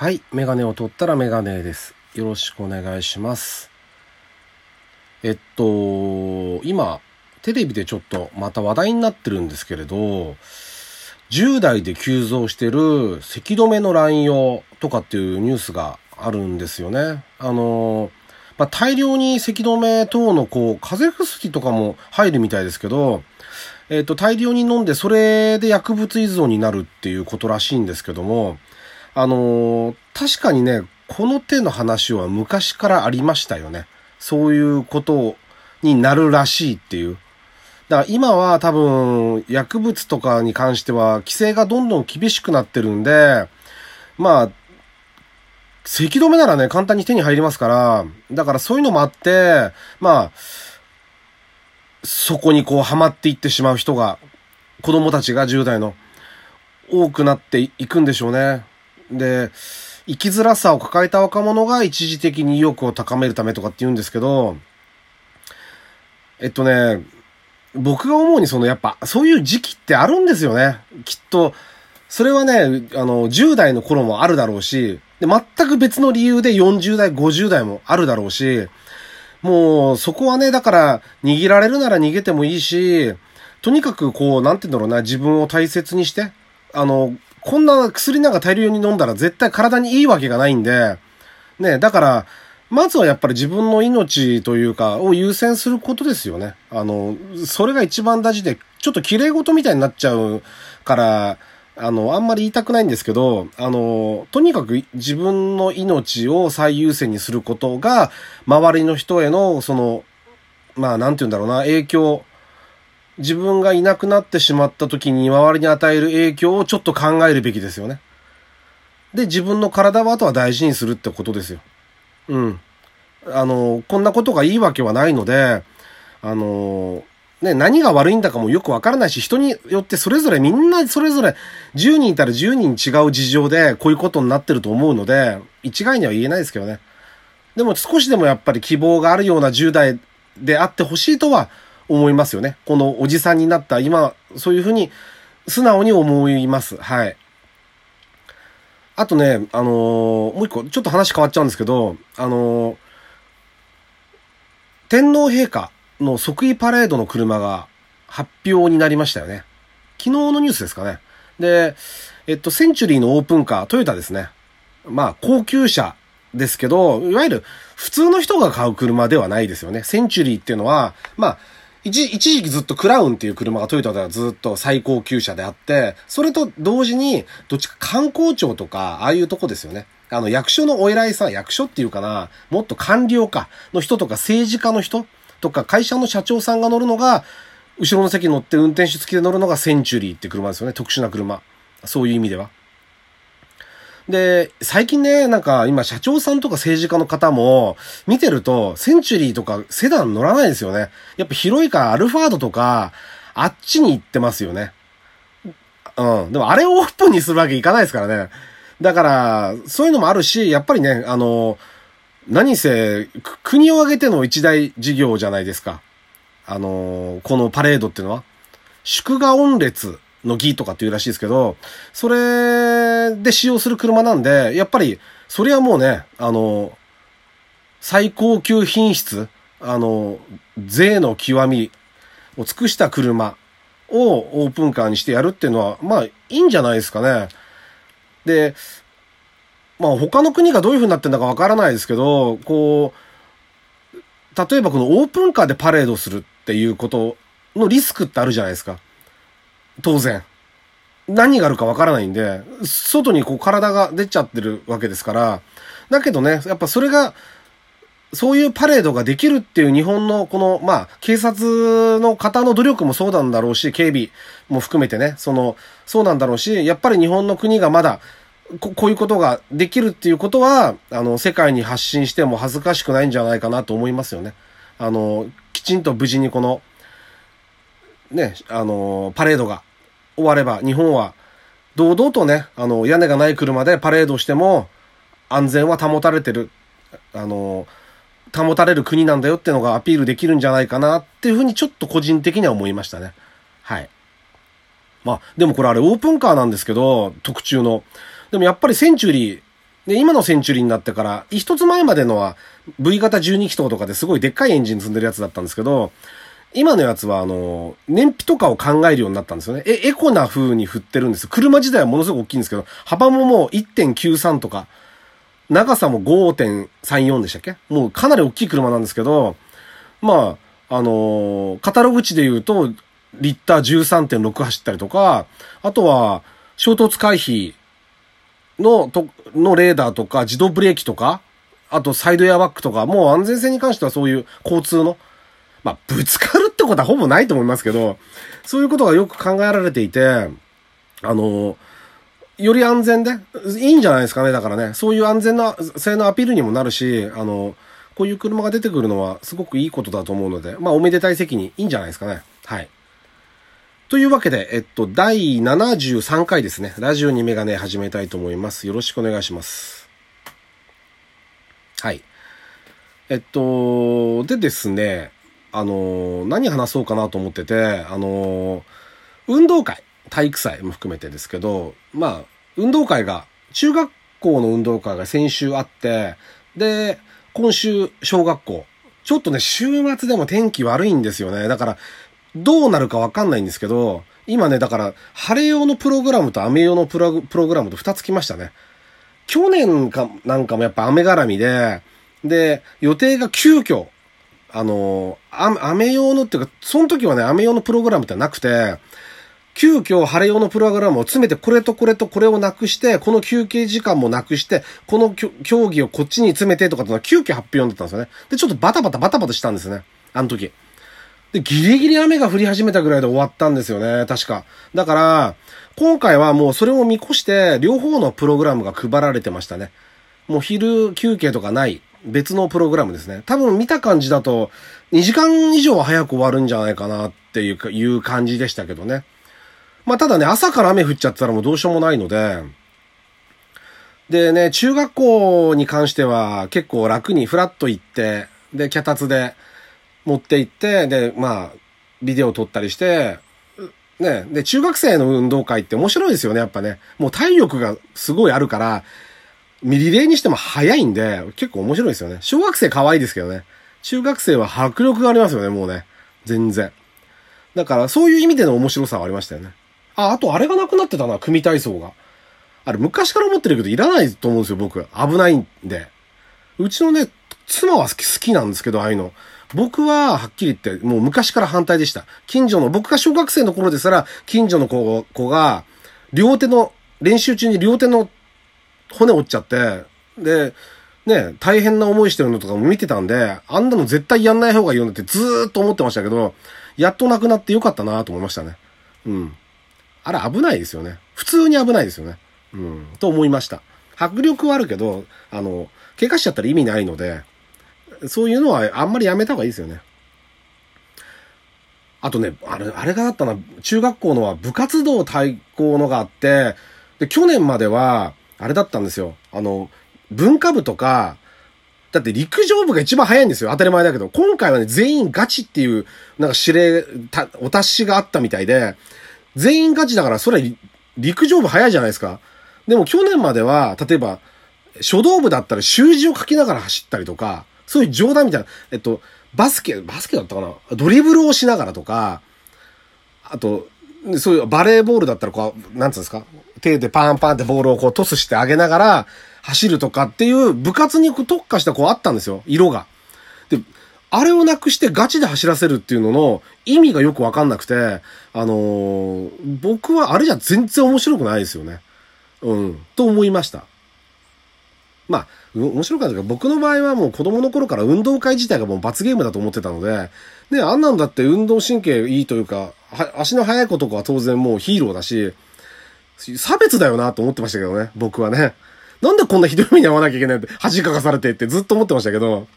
はい。メガネを取ったらメガネです。よろしくお願いします。えっと、今、テレビでちょっとまた話題になってるんですけれど、10代で急増してる咳止めの乱用とかっていうニュースがあるんですよね。あの、まあ、大量に咳止め等のこう、風邪薬とかも入るみたいですけど、えっと、大量に飲んでそれで薬物依存になるっていうことらしいんですけども、あのー確かにね、この手の話は昔からありましたよね。そういうことになるらしいっていう。だから今は多分薬物とかに関しては規制がどんどん厳しくなってるんで、まあ、咳止めならね、簡単に手に入りますから、だからそういうのもあって、まあ、そこにこうハマっていってしまう人が、子供たちが10代の多くなっていくんでしょうね。で、生きづらさを抱えた若者が一時的に意欲を高めるためとかって言うんですけど、えっとね、僕が思うにそのやっぱそういう時期ってあるんですよね。きっと、それはね、あの、10代の頃もあるだろうし、で、全く別の理由で40代、50代もあるだろうし、もう、そこはね、だから、逃げられるなら逃げてもいいし、とにかくこう、なんて言うんだろうな、自分を大切にして、あの、こんな薬なんか大量に飲んだら絶対体にいいわけがないんで、ね、だから、まずはやっぱり自分の命というか、を優先することですよね。あの、それが一番大事で、ちょっと綺麗事みたいになっちゃうから、あの、あんまり言いたくないんですけど、あの、とにかく自分の命を最優先にすることが、周りの人への、その、まあ、なんて言うんだろうな、影響、自分がいなくなってしまった時に周りに与える影響をちょっと考えるべきですよね。で、自分の体はあとは大事にするってことですよ。うん。あの、こんなことがいいわけはないので、あの、ね、何が悪いんだかもよくわからないし、人によってそれぞれみんなそれぞれ10人いたら10人違う事情でこういうことになってると思うので、一概には言えないですけどね。でも少しでもやっぱり希望があるような10代であってほしいとは思いますよね。このおじさんになった今、そういうふうに素直に思います。はい。あとね、あのーもう一個、ちょっと話変わっちゃうんですけど、あのー天皇陛下の即位パレードの車が発表になりましたよね。昨日のニュースですかね。で、えっと、センチュリーのオープンカー、トヨタですね。まあ、高級車ですけど、いわゆる普通の人が買う車ではないですよね。センチュリーっていうのは、まあ、一一時期ずっとクラウンっていう車がトヨタではずっと最高級車であって、それと同時に、どっちか観光庁とか、ああいうとこですよね。あの、役所のお偉いさん、役所っていうかな、もっと官僚かの人とか政治家の人とか会社の社長さんが乗るのが、後ろの席乗って運転手付きで乗るのがセンチュリーって車ですよね。特殊な車。そういう意味では。で、最近ね、なんか今社長さんとか政治家の方も見てると、センチュリーとかセダン乗らないですよね。やっぱ広いからアルファードとか、あっちに行ってますよね。うん。でもあれをオープンにするわけいかないですからね。だから、そういうのもあるし、やっぱりね、あの、何せ、国を挙げての一大事業じゃないですか。あの、このパレードっていうのは。祝賀音列の儀とかっていうらしいですけど、それで使用する車なんで、やっぱり、それはもうね、あの、最高級品質、あの、税の極みを尽くした車をオープンカーにしてやるっていうのは、まあ、いいんじゃないですかね。で、まあ他の国がどういう風になってんだかわからないですけど、こう、例えばこのオープンカーでパレードするっていうことのリスクってあるじゃないですか。当然。何があるかわからないんで、外にこう体が出ちゃってるわけですから。だけどね、やっぱそれが、そういうパレードができるっていう日本のこの、まあ、警察の方の努力もそうなんだろうし、警備も含めてね、その、そうなんだろうし、やっぱり日本の国がまだ、ここういうことができるっていうことは、あの、世界に発信しても恥ずかしくないんじゃないかなと思いますよね。あの、きちんと無事にこの、ね、あの、パレードが終われば、日本は、堂々とね、あの、屋根がない車でパレードしても、安全は保たれてる、あの、保たれる国なんだよっていうのがアピールできるんじゃないかなっていうふうにちょっと個人的には思いましたね。はい。まあ、でもこれあれオープンカーなんですけど、特注の。でもやっぱりセンチュリーで、今のセンチュリーになってから、一つ前までのは V 型12気筒とかですごいでっかいエンジン積んでるやつだったんですけど、今のやつは、あの、燃費とかを考えるようになったんですよね。え、エコな風に振ってるんです。車自体はものすごく大きいんですけど、幅ももう1.93とか、長さも5.34でしたっけ？もうかなり大きい車なんですけど、まあ、あのー、カタログ値で言うと、リッター13.6走ったりとか、あとは、衝突回避の、と、のレーダーとか、自動ブレーキとか、あとサイドエアバッグとか、もう安全性に関してはそういう交通の、まあ、ぶつかるってことはほぼないと思いますけど、そういうことがよく考えられていて、あの、より安全で、いいんじゃないですかね、だからね。そういう安全な性のアピールにもなるし、あの、こういう車が出てくるのはすごくいいことだと思うので、まあ、おめでたい席にいいんじゃないですかね。はい。というわけで、えっと、第73回ですね。ラジオにメガネ始めたいと思います。よろしくお願いします。はい。えっと、でですね、あの、何話そうかなと思ってて、あの、運動会。体育祭も含めてですけど、まあ、運動会が、中学校の運動会が先週あって、で、今週、小学校。ちょっとね、週末でも天気悪いんですよね。だから、どうなるかわかんないんですけど、今ね、だから、晴れ用のプログラムと雨用のプログラムと2つ来ましたね。去年か、なんかもやっぱ雨絡みで、で、予定が急遽、あの、雨用のっていうか、その時はね、雨用のプログラムってなくて、急遽晴れ用のプログラムを詰めて、これとこれとこれをなくして、この休憩時間もなくして、この競技をこっちに詰めてとかってのは急遽発表だったんですよね。で、ちょっとバタバタバタバタしたんですね。あの時。で、ギリギリ雨が降り始めたぐらいで終わったんですよね。確か。だから、今回はもうそれを見越して、両方のプログラムが配られてましたね。もう昼休憩とかない。別のプログラムですね。多分見た感じだと、2時間以上は早く終わるんじゃないかなっていうかいう感じでしたけどね。まあ、ただね、朝から雨降っちゃったらもうどうしようもないので、でね、中学校に関しては結構楽にフラッと行って、で、脚立で持って行って、で、まあ、ビデオ撮ったりして、ね、で、中学生の運動会って面白いですよね、やっぱね。もう体力がすごいあるから、ミリレーにしても早いんで、結構面白いですよね。小学生可愛いですけどね。中学生は迫力がありますよね、もうね。全然。だから、そういう意味での面白さはありましたよね。あ、あとあれがなくなってたな、組体操が。あれ昔から思ってるけどいらないと思うんですよ、僕。危ないんで。うちのね、妻は好き、好きなんですけど、ああいうの。僕は、はっきり言って、もう昔から反対でした。近所の、僕が小学生の頃ですら、近所の子子が、両手の、練習中に両手の骨折っちゃって、で、ね、大変な思いしてるのとかも見てたんで、あんなの絶対やんない方がいいよってずーっと思ってましたけど、やっとなくなってよかったなと思いましたね。うん。あれ危ないですよね。普通に危ないですよね。うん。と思いました。迫力はあるけど、あの、怪我しちゃったら意味ないので、そういうのはあんまりやめた方がいいですよね。あとね、あれ、あれがあったな、中学校のは部活動対抗のがあって、で、去年までは、あれだったんですよ。あの、文化部とか、だって陸上部が一番早いんですよ。当たり前だけど。今回はね、全員ガチっていう、なんか指令、た、お達しがあったみたいで、全員勝ちだから、それは陸上部早いじゃないですか。でも去年までは、例えば、書道部だったら習字を書きながら走ったりとか、そういう冗談みたいな、えっと、バスケ、バスケだったかな？ドリブルをしながらとか、あと、そういうバレーボールだったらこう、なんつうんですか？手でパンパンってボールをこうトスしてあげながら走るとかっていう部活に特化したこうあったんですよ。色が。で、あれをなくしてガチで走らせるっていうのの意味がよくわかんなくて、あのー、僕はあれじゃ全然面白くないですよね。うん、と思いました。まあ、面白かったけど、僕の場合はもう子供の頃から運動会自体がもう罰ゲームだと思ってたので、ね、あんなんだって運動神経いいというか、足の速い子とかは当然もうヒーローだし、差別だよなと思ってましたけどね、僕はね。なんでこんなひどい目に遭わなきゃいけないって、恥かかされてってずっと思ってましたけど、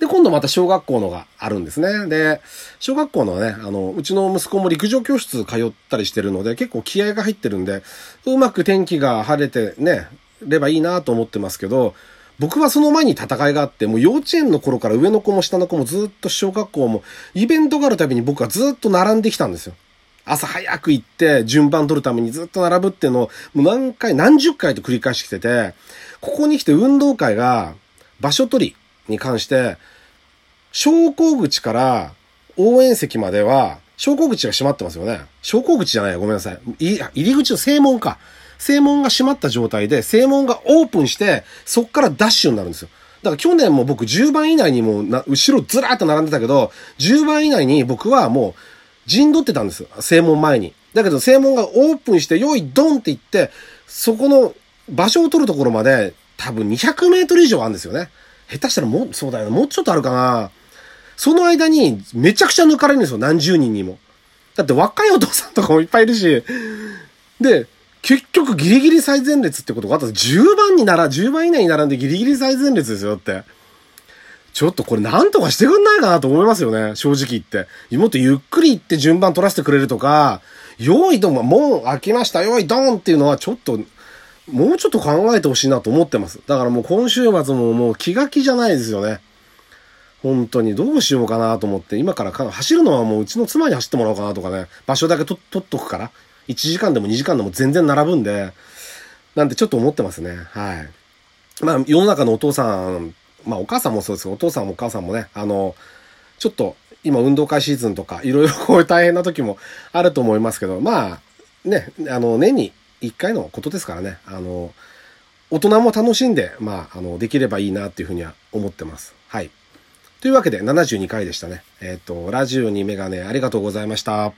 で、今度また小学校のがあるんですね。で、小学校のね、あの、うちの息子も陸上教室通ったりしてるので、結構気合が入ってるんで、うまく天気が晴れてね、ればいいなと思ってますけど、僕はその前に戦いがあって、もう幼稚園の頃から上の子も下の子もずっと小学校も、イベントがあるたびに僕はずっと並んできたんですよ。朝早く行って順番取るためにずっと並ぶっていうのをもう何回、何十回と繰り返してきてて、ここに来て運動会が場所取りに関して、昇降口から応援席までは、昇降口が閉まってますよね。昇降口じゃないごめんなさい。入り口の正門か。正門が閉まった状態で、正門がオープンして、そっからダッシュになるんですよ。だから去年も僕10番以内にもな、後ろずらーっと並んでたけど、10番以内に僕はもう陣取ってたんですよ。正門前に。だけど正門がオープンして、用意ドンって言って、そこの場所を取るところまで多分200メートル以上あるんですよね。下手したらもう、そうだよな、もうちょっとあるかな。その間にめちゃくちゃ抜かれるんですよ。何十人にも。だって若いお父さんとかもいっぱいいるし。で、結局ギリギリ最前列ってことがあったら10番になら、10番以内に並んでギリギリ最前列ですよって。ちょっとこれなんとかしてくんないかなと思いますよね。正直言って。もっとゆっくり行って順番取らせてくれるとか、用意ドン、門開きました、用意ドンっていうのはちょっと、もうちょっと考えてほしいなと思ってます。だからもう今週末ももう気が気じゃないですよね。本当にどうしようかなと思って、今から走るのはもううちの妻に走ってもらおうかなとかね、場所だけ取っとくから、1時間でも2時間でも全然並ぶんで、なんてちょっと思ってますね。はい。まあ、世の中のお父さん、まあお母さんもそうですけど、お父さんもお母さんもね、あの、ちょっと今運動会シーズンとか、いろいろ こういう大変な時もあると思いますけど、まあ、ね、あの、年に1回のことですからね、あの、大人も楽しんで、まあ、あの、できればいいなっていうふうには思ってます。はい。というわけで72回でしたね。えっ、ー、と、ラジオにメガネありがとうございました。